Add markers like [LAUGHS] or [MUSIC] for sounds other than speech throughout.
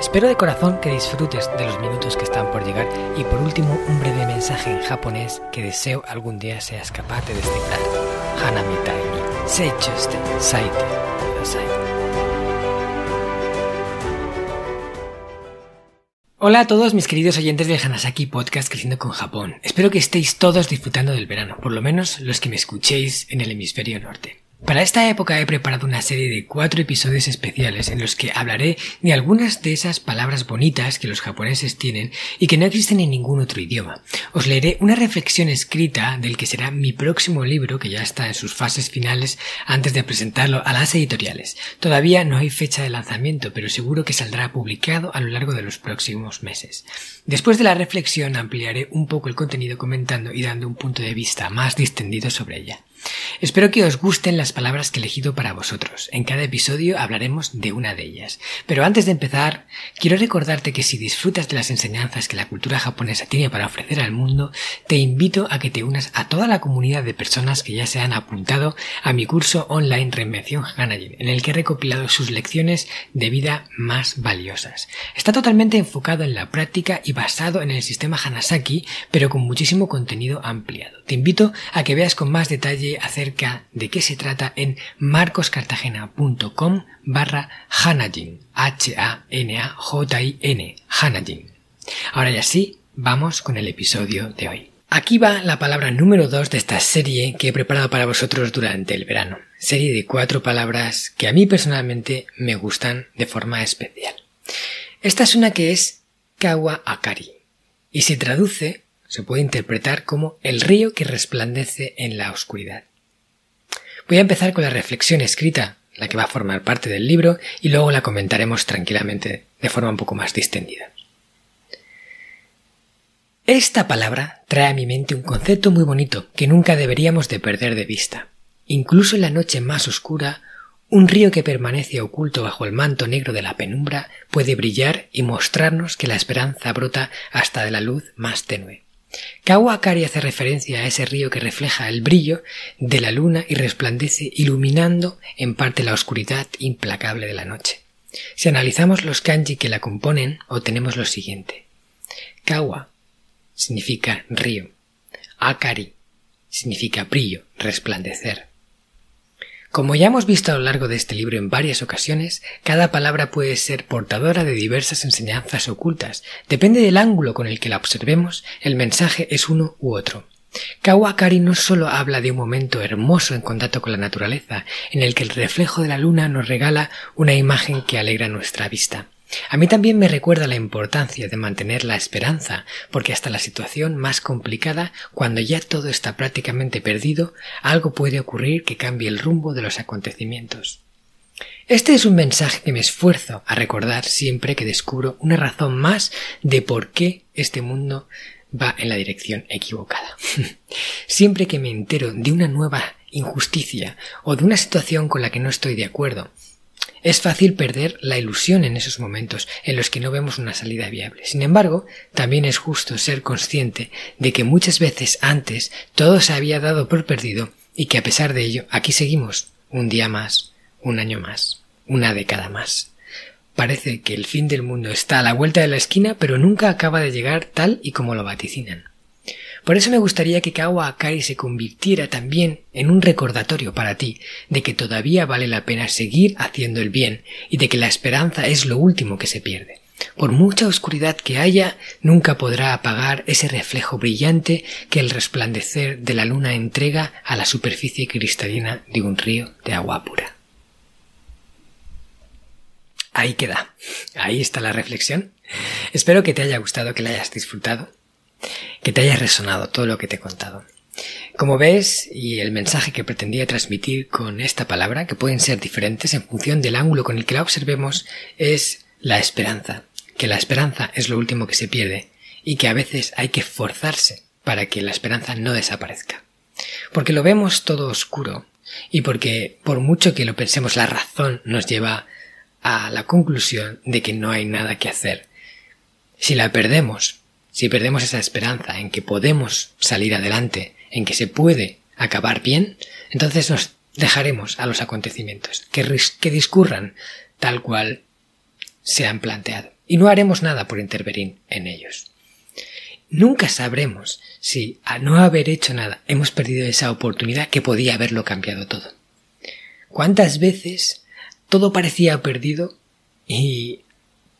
Espero de corazón que disfrutes de los minutos que están por llegar y por último un breve mensaje en japonés que deseo algún día seas capaz de descifrar. Hanami ni seichuste saite. Hola a todos mis queridos oyentes del Hanasaki Podcast Creciendo con Japón. Espero que estéis todos disfrutando del verano, por lo menos los que me escuchéis en el hemisferio norte. Para esta época he preparado una serie de cuatro episodios especiales en los que hablaré de algunas de esas palabras bonitas que los japoneses tienen y que no existen en ningún otro idioma. Os leeré una reflexión escrita del que será mi próximo libro, que ya está en sus fases finales antes de presentarlo a las editoriales. Todavía no hay fecha de lanzamiento, pero seguro que saldrá publicado a lo largo de los próximos meses. Después de la reflexión ampliaré un poco el contenido comentando y dando un punto de vista más distendido sobre ella. Espero que os gusten las palabras que he elegido para vosotros. En cada episodio hablaremos de una de ellas. Pero antes de empezar, quiero recordarte que si disfrutas de las enseñanzas que la cultura japonesa tiene para ofrecer al mundo, te invito a que te unas a toda la comunidad de personas que ya se han apuntado a mi curso online Reinvención Hanajin, en el que he recopilado sus lecciones de vida más valiosas. Está totalmente enfocado en la práctica y basado en el sistema Hanasaki, pero con muchísimo contenido ampliado. Te invito a que veas con más detalle acerca de qué se trata en marcoscartagena.com barra Hanajin, H-A-N-A-J-I-N, Hanajin. Ahora ya sí, vamos con el episodio de hoy. Aquí va la palabra número 2 de esta serie que he preparado para vosotros durante el verano. Serie de cuatro palabras que a mí personalmente me gustan de forma especial. Esta es una que es Kawa Akari y se traduce se puede interpretar como el río que resplandece en la oscuridad. Voy a empezar con la reflexión escrita, la que va a formar parte del libro, y luego la comentaremos tranquilamente de forma un poco más distendida. Esta palabra trae a mi mente un concepto muy bonito que nunca deberíamos de perder de vista. Incluso en la noche más oscura, un río que permanece oculto bajo el manto negro de la penumbra puede brillar y mostrarnos que la esperanza brota hasta de la luz más tenue. Kawakari hace referencia a ese río que refleja el brillo de la luna y resplandece iluminando en parte la oscuridad implacable de la noche. Si analizamos los kanji que la componen, obtenemos lo siguiente. Kawa significa río. Akari significa brillo, resplandecer. Como ya hemos visto a lo largo de este libro en varias ocasiones, cada palabra puede ser portadora de diversas enseñanzas ocultas. Depende del ángulo con el que la observemos, el mensaje es uno u otro. Kawakari no solo habla de un momento hermoso en contacto con la naturaleza, en el que el reflejo de la luna nos regala una imagen que alegra nuestra vista. A mí también me recuerda la importancia de mantener la esperanza, porque hasta la situación más complicada, cuando ya todo está prácticamente perdido, algo puede ocurrir que cambie el rumbo de los acontecimientos. Este es un mensaje que me esfuerzo a recordar siempre que descubro una razón más de por qué este mundo va en la dirección equivocada. [LAUGHS] siempre que me entero de una nueva injusticia o de una situación con la que no estoy de acuerdo, es fácil perder la ilusión en esos momentos en los que no vemos una salida viable. Sin embargo, también es justo ser consciente de que muchas veces antes todo se había dado por perdido y que a pesar de ello aquí seguimos un día más, un año más, una década más. Parece que el fin del mundo está a la vuelta de la esquina, pero nunca acaba de llegar tal y como lo vaticinan. Por eso me gustaría que Kawa Akari se convirtiera también en un recordatorio para ti de que todavía vale la pena seguir haciendo el bien y de que la esperanza es lo último que se pierde. Por mucha oscuridad que haya, nunca podrá apagar ese reflejo brillante que el resplandecer de la luna entrega a la superficie cristalina de un río de agua pura. Ahí queda. Ahí está la reflexión. Espero que te haya gustado, que la hayas disfrutado que te haya resonado todo lo que te he contado. Como ves, y el mensaje que pretendía transmitir con esta palabra, que pueden ser diferentes en función del ángulo con el que la observemos, es la esperanza, que la esperanza es lo último que se pierde y que a veces hay que forzarse para que la esperanza no desaparezca. Porque lo vemos todo oscuro y porque por mucho que lo pensemos la razón nos lleva a la conclusión de que no hay nada que hacer. Si la perdemos, si perdemos esa esperanza en que podemos salir adelante, en que se puede acabar bien, entonces nos dejaremos a los acontecimientos, que, que discurran tal cual se han planteado, y no haremos nada por intervenir en ellos. Nunca sabremos si a no haber hecho nada hemos perdido esa oportunidad que podía haberlo cambiado todo. ¿Cuántas veces todo parecía perdido y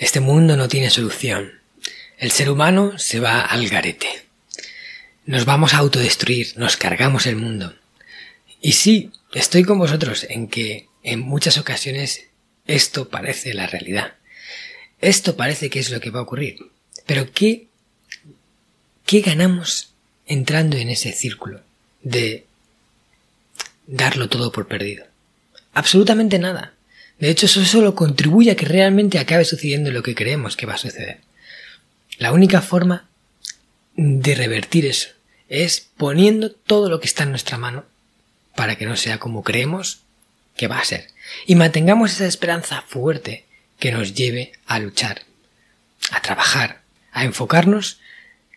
Este mundo no tiene solución. El ser humano se va al garete. Nos vamos a autodestruir, nos cargamos el mundo. Y sí, estoy con vosotros en que en muchas ocasiones esto parece la realidad. Esto parece que es lo que va a ocurrir. Pero ¿qué, qué ganamos entrando en ese círculo de darlo todo por perdido? Absolutamente nada. De hecho, eso solo contribuye a que realmente acabe sucediendo lo que creemos que va a suceder. La única forma de revertir eso es poniendo todo lo que está en nuestra mano para que no sea como creemos que va a ser. Y mantengamos esa esperanza fuerte que nos lleve a luchar, a trabajar, a enfocarnos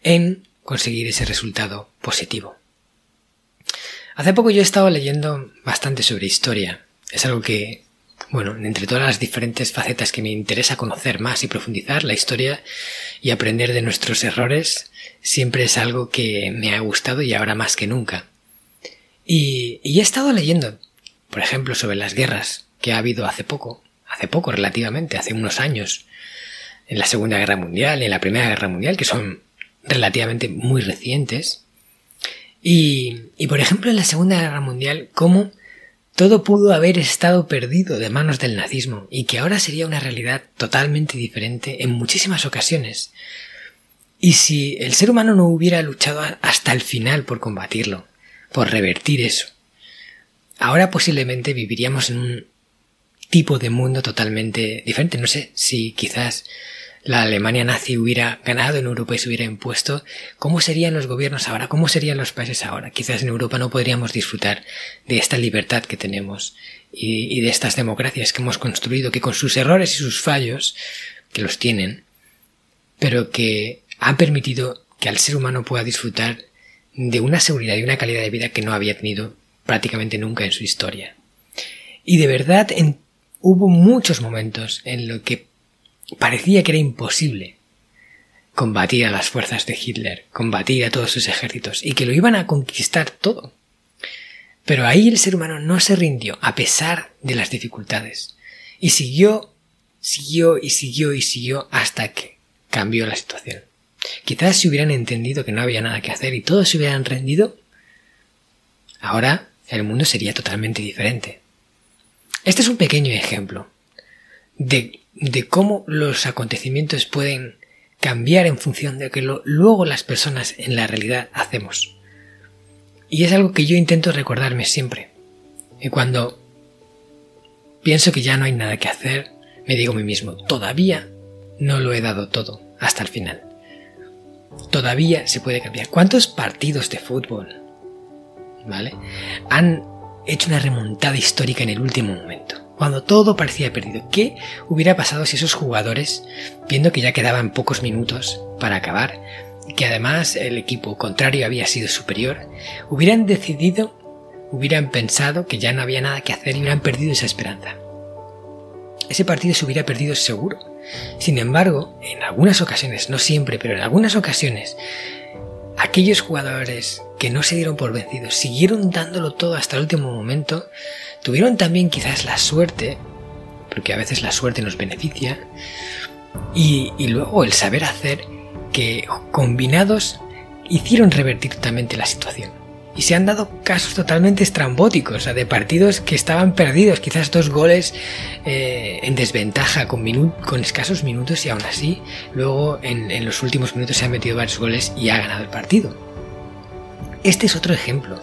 en conseguir ese resultado positivo. Hace poco yo he estado leyendo bastante sobre historia. Es algo que bueno, entre todas las diferentes facetas que me interesa conocer más y profundizar, la historia y aprender de nuestros errores siempre es algo que me ha gustado y ahora más que nunca. Y, he estado leyendo, por ejemplo, sobre las guerras que ha habido hace poco, hace poco relativamente, hace unos años, en la Segunda Guerra Mundial y en la Primera Guerra Mundial, que son relativamente muy recientes. Y, y por ejemplo, en la Segunda Guerra Mundial, cómo todo pudo haber estado perdido de manos del nazismo y que ahora sería una realidad totalmente diferente en muchísimas ocasiones. Y si el ser humano no hubiera luchado hasta el final por combatirlo, por revertir eso, ahora posiblemente viviríamos en un tipo de mundo totalmente diferente. No sé si quizás la Alemania nazi hubiera ganado en Europa y se hubiera impuesto, ¿cómo serían los gobiernos ahora? ¿Cómo serían los países ahora? Quizás en Europa no podríamos disfrutar de esta libertad que tenemos y, de estas democracias que hemos construido, que con sus errores y sus fallos, que los tienen, pero que han permitido que al ser humano pueda disfrutar de una seguridad y una calidad de vida que no había tenido prácticamente nunca en su historia. Y de verdad hubo muchos momentos en los que parecía que era imposible combatir a las fuerzas de Hitler, combatir a todos sus ejércitos y que lo iban a conquistar todo. Pero ahí el ser humano no se rindió a pesar de las dificultades y siguió, siguió y siguió y siguió hasta que cambió la situación. Quizás si hubieran entendido que no había nada que hacer y todos se hubieran rendido, ahora el mundo sería totalmente diferente. Este es un pequeño ejemplo de de cómo los acontecimientos pueden cambiar en función de lo que luego las personas en la realidad hacemos. Y es algo que yo intento recordarme siempre. Y cuando pienso que ya no hay nada que hacer, me digo a mí mismo, todavía no lo he dado todo hasta el final. Todavía se puede cambiar. ¿Cuántos partidos de fútbol, ¿vale? Han hecho una remontada histórica en el último momento? Cuando todo parecía perdido. ¿Qué hubiera pasado si esos jugadores, viendo que ya quedaban pocos minutos para acabar, que además el equipo contrario había sido superior, hubieran decidido, hubieran pensado que ya no había nada que hacer y hubieran perdido esa esperanza? ese partido se hubiera perdido seguro. Sin embargo, en algunas ocasiones, no siempre, pero en algunas ocasiones, aquellos jugadores que no se dieron por vencidos, siguieron dándolo todo hasta el último momento, tuvieron también quizás la suerte, porque a veces la suerte nos beneficia, y, luego el saber hacer que combinados hicieron revertir totalmente la situación. Y se han dado casos totalmente estrambóticos, de partidos que estaban perdidos, quizás dos goles eh, en desventaja con, escasos minutos y aún así luego en, en los últimos minutos se han metido varios goles y ha ganado el partido. Este es otro ejemplo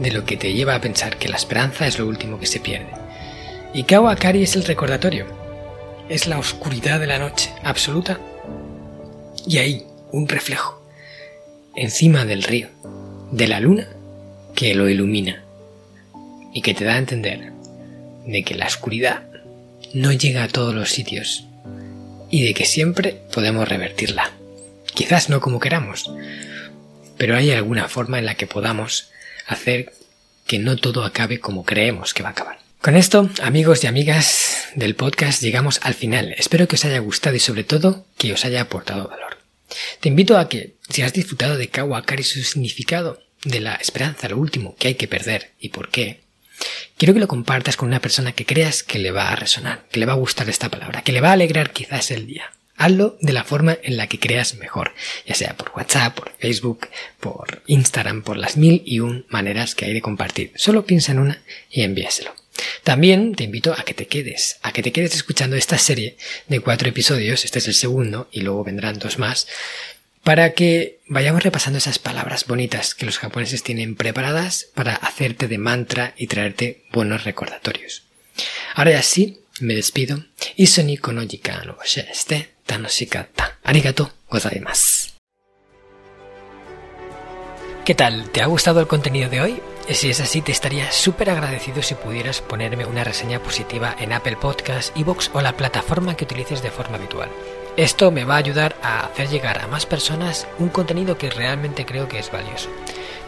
de lo que te lleva a pensar que la esperanza es lo último que se pierde. Y Kawakari es el recordatorio. Es la oscuridad de la noche, absoluta. Y ahí, un reflejo. Encima del río, de la luna que lo ilumina y que te da a entender de que la oscuridad no llega a todos los sitios y de que siempre podemos revertirla. Quizás no como queramos, pero hay alguna forma en la que podamos hacer que no todo acabe como creemos que va a acabar. Con esto, amigos y amigas del podcast, llegamos al final. Espero que os haya gustado y sobre todo que os haya aportado valor. Te invito a que, si has disfrutado de Kawakari y su significado, de la esperanza, lo último que hay que perder y por qué, quiero que lo compartas con una persona que creas que le va a resonar, que le va a gustar esta palabra, que le va a alegrar quizás el día. Hazlo de la forma en la que creas mejor, ya sea por WhatsApp, por Facebook, por Instagram, por las mil y un maneras que hay de compartir. Solo piensa en una y envíaselo. También te invito a que te quedes, a que te quedes escuchando esta serie de cuatro episodios, este es el segundo y luego vendrán dos más, para que vayamos repasando esas palabras bonitas que los japoneses tienen preparadas para hacerte de mantra y traerte buenos recordatorios. Ahora ya sí, me despido. Isoni kono jikan o shiste tanoshikatta. Arigato gozaimasu. ¿Qué tal? ¿Te ha gustado el contenido de hoy? Si es así, te estaría súper agradecido si pudieras ponerme una reseña positiva en Apple Podcasts, Evox o la plataforma que utilices de forma habitual. Esto me va a ayudar a hacer llegar a más personas un contenido que realmente creo que es valioso.